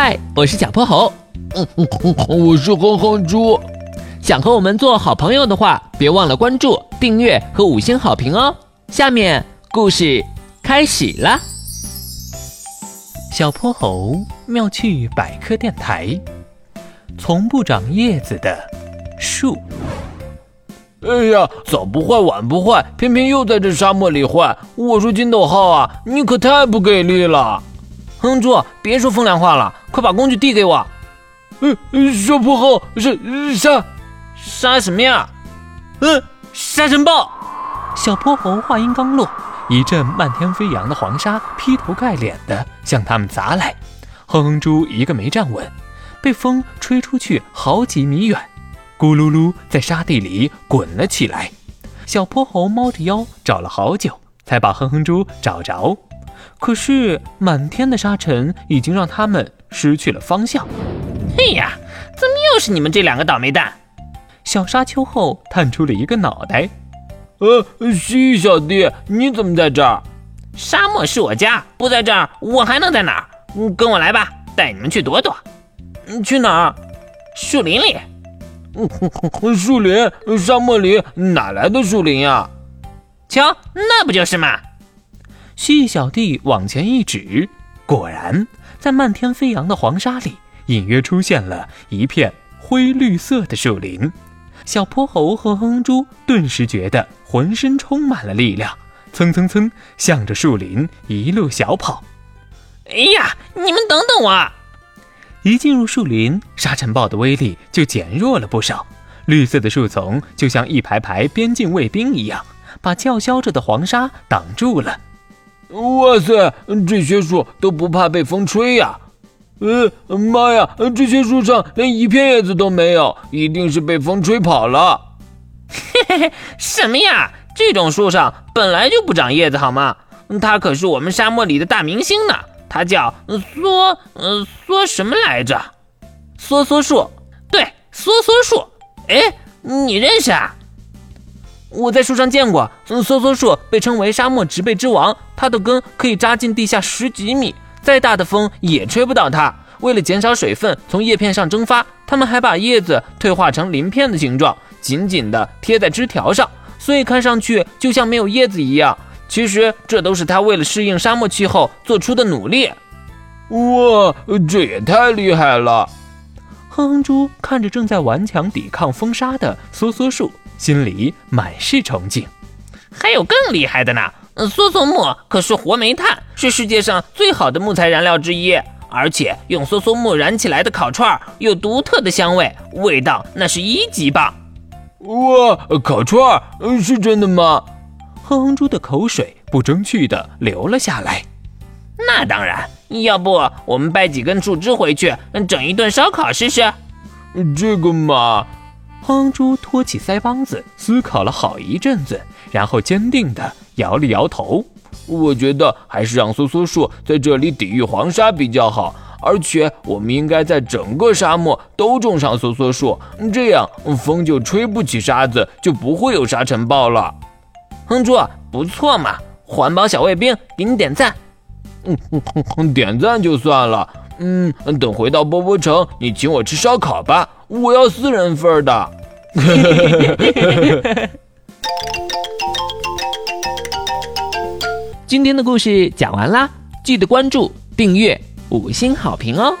嗨，我是小泼猴，嗯嗯嗯我是哼哼猪。想和我们做好朋友的话，别忘了关注、订阅和五星好评哦。下面故事开始了。小泼猴妙趣百科电台，从不长叶子的树。哎呀，早不坏晚不坏，偏偏又在这沙漠里坏。我说金斗号啊，你可太不给力了！哼猪，别说风凉话了，快把工具递给我。嗯，小泼猴，杀杀杀什么呀？嗯，沙尘暴！小泼猴话音刚落，一阵漫天飞扬的黄沙劈头盖脸的向他们砸来。哼哼猪一个没站稳，被风吹出去好几米远。咕噜噜，在沙地里滚了起来。小泼猴猫着腰找了好久，才把哼哼猪找着。可是满天的沙尘已经让他们失去了方向。嘿呀，怎么又是你们这两个倒霉蛋？小沙丘后探出了一个脑袋。呃，蜥蜴小弟，你怎么在这儿？沙漠是我家，不在这儿，我还能在哪儿？跟我来吧，带你们去躲躲。去哪儿？树林里。树林？沙漠里哪来的树林呀？瞧，那不就是嘛！蜥蜴小弟往前一指，果然在漫天飞扬的黄沙里，隐约出现了一片灰绿色的树林。小泼猴和哼哼猪顿时觉得浑身充满了力量，蹭蹭蹭向着树林一路小跑。哎呀，你们等等我！一进入树林，沙尘暴的威力就减弱了不少。绿色的树丛就像一排排边境卫兵一样，把叫嚣着的黄沙挡住了。哇塞，这些树都不怕被风吹呀！呃，妈呀，这些树上连一片叶子都没有，一定是被风吹跑了。嘿嘿嘿，什么呀？这种树上本来就不长叶子，好吗？它可是我们沙漠里的大明星呢。它叫梭，呃，梭什么来着？梭梭树，对，梭梭树。哎，你认识啊？我在树上见过。梭梭树被称为沙漠植被之王，它的根可以扎进地下十几米，再大的风也吹不倒它。为了减少水分从叶片上蒸发，他们还把叶子退化成鳞片的形状，紧紧地贴在枝条上，所以看上去就像没有叶子一样。其实这都是他为了适应沙漠气候做出的努力。哇，这也太厉害了！哼哼猪看着正在顽强抵抗风沙的梭梭树，心里满是崇敬。还有更厉害的呢！梭梭木可是活煤炭，是世界上最好的木材燃料之一。而且用梭梭木燃起来的烤串有独特的香味，味道那是一级棒。哇，烤串是真的吗？哼哼猪的口水不争气的流了下来。那当然，要不我们掰几根树枝回去，整一顿烧烤试试？这个嘛，哼猪托起腮帮子，思考了好一阵子，然后坚定地摇了摇头。我觉得还是让梭梭树在这里抵御黄沙比较好，而且我们应该在整个沙漠都种上梭梭树，这样风就吹不起沙子，就不会有沙尘暴了。哼猪，不错嘛！环保小卫兵，给你点赞。嗯，点赞就算了。嗯，等回到波波城，你请我吃烧烤吧，我要四人份的。今天的故事讲完啦，记得关注、订阅、五星好评哦。